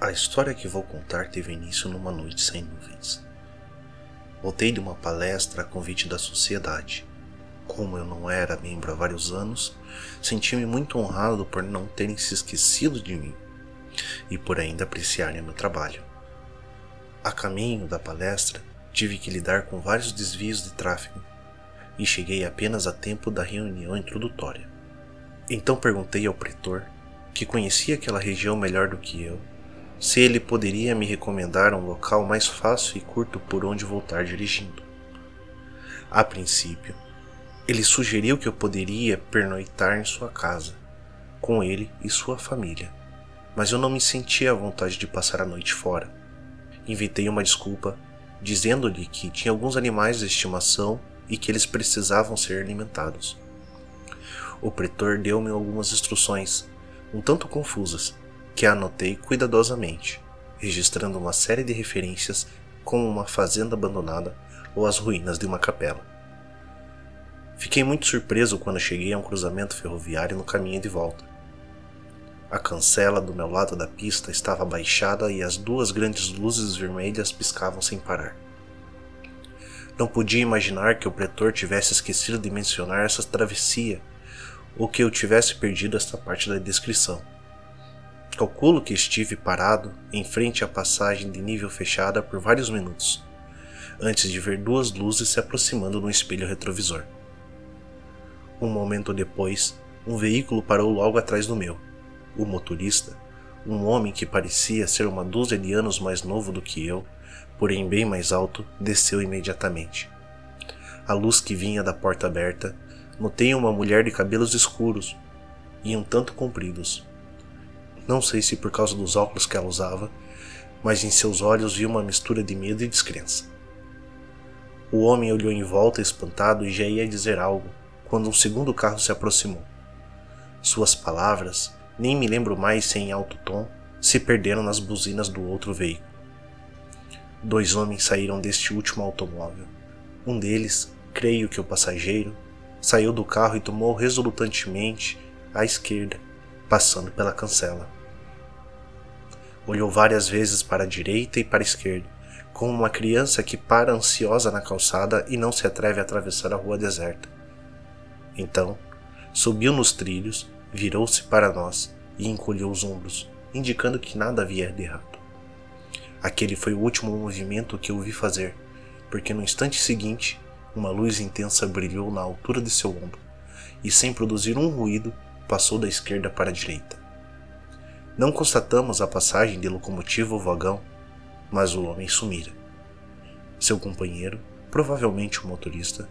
A história que vou contar teve início numa noite sem nuvens. Voltei de uma palestra a convite da sociedade. Como eu não era membro há vários anos, senti-me muito honrado por não terem se esquecido de mim e por ainda apreciarem meu trabalho. A caminho da palestra, tive que lidar com vários desvios de tráfego e cheguei apenas a tempo da reunião introdutória. Então perguntei ao pretor, que conhecia aquela região melhor do que eu, se ele poderia me recomendar um local mais fácil e curto por onde voltar dirigindo. A princípio, ele sugeriu que eu poderia pernoitar em sua casa, com ele e sua família, mas eu não me sentia à vontade de passar a noite fora. Inventei uma desculpa, dizendo-lhe que tinha alguns animais de estimação e que eles precisavam ser alimentados. O pretor deu-me algumas instruções, um tanto confusas, que anotei cuidadosamente, registrando uma série de referências como uma fazenda abandonada ou as ruínas de uma capela. Fiquei muito surpreso quando cheguei a um cruzamento ferroviário no caminho de volta. A cancela do meu lado da pista estava baixada e as duas grandes luzes vermelhas piscavam sem parar. Não podia imaginar que o pretor tivesse esquecido de mencionar essa travessia ou que eu tivesse perdido esta parte da descrição. Calculo que estive parado em frente à passagem de nível fechada por vários minutos, antes de ver duas luzes se aproximando no espelho retrovisor. Um momento depois, um veículo parou logo atrás do meu. O motorista, um homem que parecia ser uma dúzia de anos mais novo do que eu, porém bem mais alto, desceu imediatamente. A luz que vinha da porta aberta, notei uma mulher de cabelos escuros e um tanto compridos, não sei se por causa dos óculos que ela usava, mas em seus olhos vi uma mistura de medo e descrença. O homem olhou em volta espantado e já ia dizer algo, quando um segundo carro se aproximou. Suas palavras, nem me lembro mais se em alto tom, se perderam nas buzinas do outro veículo. Dois homens saíram deste último automóvel. Um deles, creio que o passageiro, saiu do carro e tomou resolutantemente à esquerda, passando pela cancela. Olhou várias vezes para a direita e para a esquerda, como uma criança que para ansiosa na calçada e não se atreve a atravessar a rua deserta. Então, subiu nos trilhos, virou-se para nós e encolheu os ombros, indicando que nada havia de errado. Aquele foi o último movimento que eu vi fazer, porque no instante seguinte, uma luz intensa brilhou na altura de seu ombro, e sem produzir um ruído, passou da esquerda para a direita. Não constatamos a passagem de locomotiva ou vagão, mas o homem sumira. Seu companheiro, provavelmente o motorista,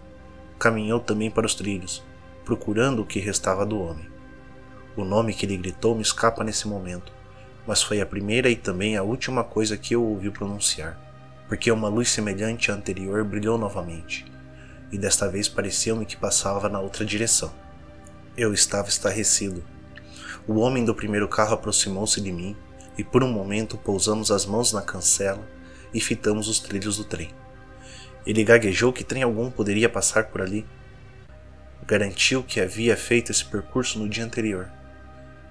caminhou também para os trilhos, procurando o que restava do homem. O nome que ele gritou me escapa nesse momento, mas foi a primeira e também a última coisa que eu ouvi pronunciar, porque uma luz semelhante à anterior brilhou novamente, e desta vez pareceu-me que passava na outra direção. Eu estava estarrecido o homem do primeiro carro aproximou-se de mim e por um momento pousamos as mãos na cancela e fitamos os trilhos do trem. Ele gaguejou que trem algum poderia passar por ali. Garantiu que havia feito esse percurso no dia anterior.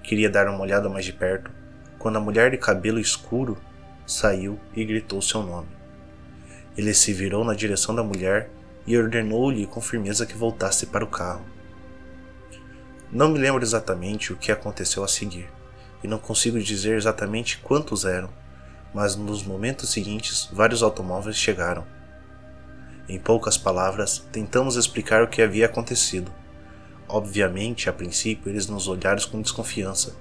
Queria dar uma olhada mais de perto, quando a mulher de cabelo escuro saiu e gritou seu nome. Ele se virou na direção da mulher e ordenou-lhe com firmeza que voltasse para o carro. Não me lembro exatamente o que aconteceu a seguir, e não consigo dizer exatamente quantos eram, mas nos momentos seguintes vários automóveis chegaram. Em poucas palavras, tentamos explicar o que havia acontecido. Obviamente, a princípio, eles nos olharam com desconfiança,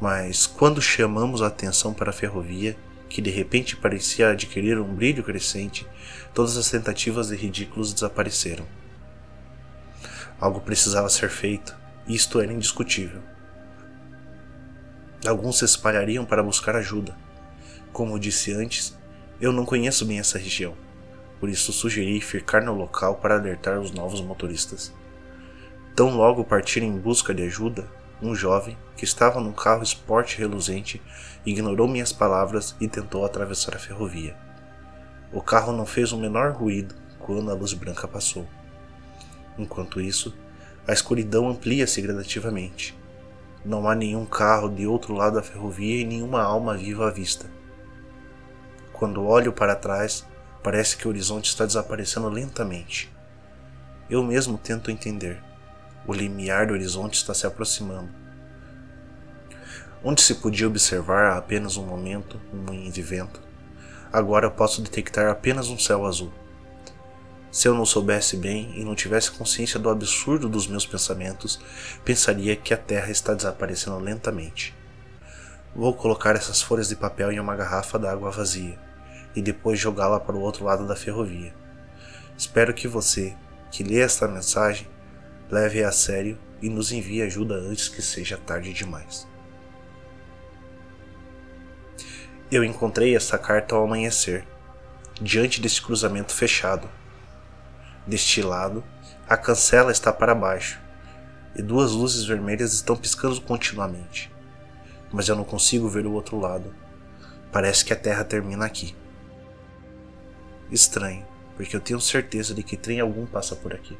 mas quando chamamos a atenção para a ferrovia, que de repente parecia adquirir um brilho crescente, todas as tentativas de ridículos desapareceram. Algo precisava ser feito, isto era indiscutível. Alguns se espalhariam para buscar ajuda. Como disse antes, eu não conheço bem essa região, por isso sugeri ficar no local para alertar os novos motoristas. Tão logo partir em busca de ajuda, um jovem, que estava num carro esporte reluzente, ignorou minhas palavras e tentou atravessar a ferrovia. O carro não fez o menor ruído quando a luz branca passou. Enquanto isso, a escuridão amplia-se gradativamente. Não há nenhum carro de outro lado da ferrovia e nenhuma alma viva à vista. Quando olho para trás, parece que o horizonte está desaparecendo lentamente. Eu mesmo tento entender. O limiar do horizonte está se aproximando. Onde se podia observar há apenas um momento um moinho de vento, agora posso detectar apenas um céu azul. Se eu não soubesse bem e não tivesse consciência do absurdo dos meus pensamentos, pensaria que a Terra está desaparecendo lentamente. Vou colocar essas folhas de papel em uma garrafa d'água vazia e depois jogá-la para o outro lado da ferrovia. Espero que você, que lê esta mensagem, leve-a a sério e nos envie ajuda antes que seja tarde demais. Eu encontrei esta carta ao amanhecer, diante deste cruzamento fechado Deste lado, a cancela está para baixo e duas luzes vermelhas estão piscando continuamente. Mas eu não consigo ver o outro lado. Parece que a Terra termina aqui. Estranho, porque eu tenho certeza de que trem algum passa por aqui.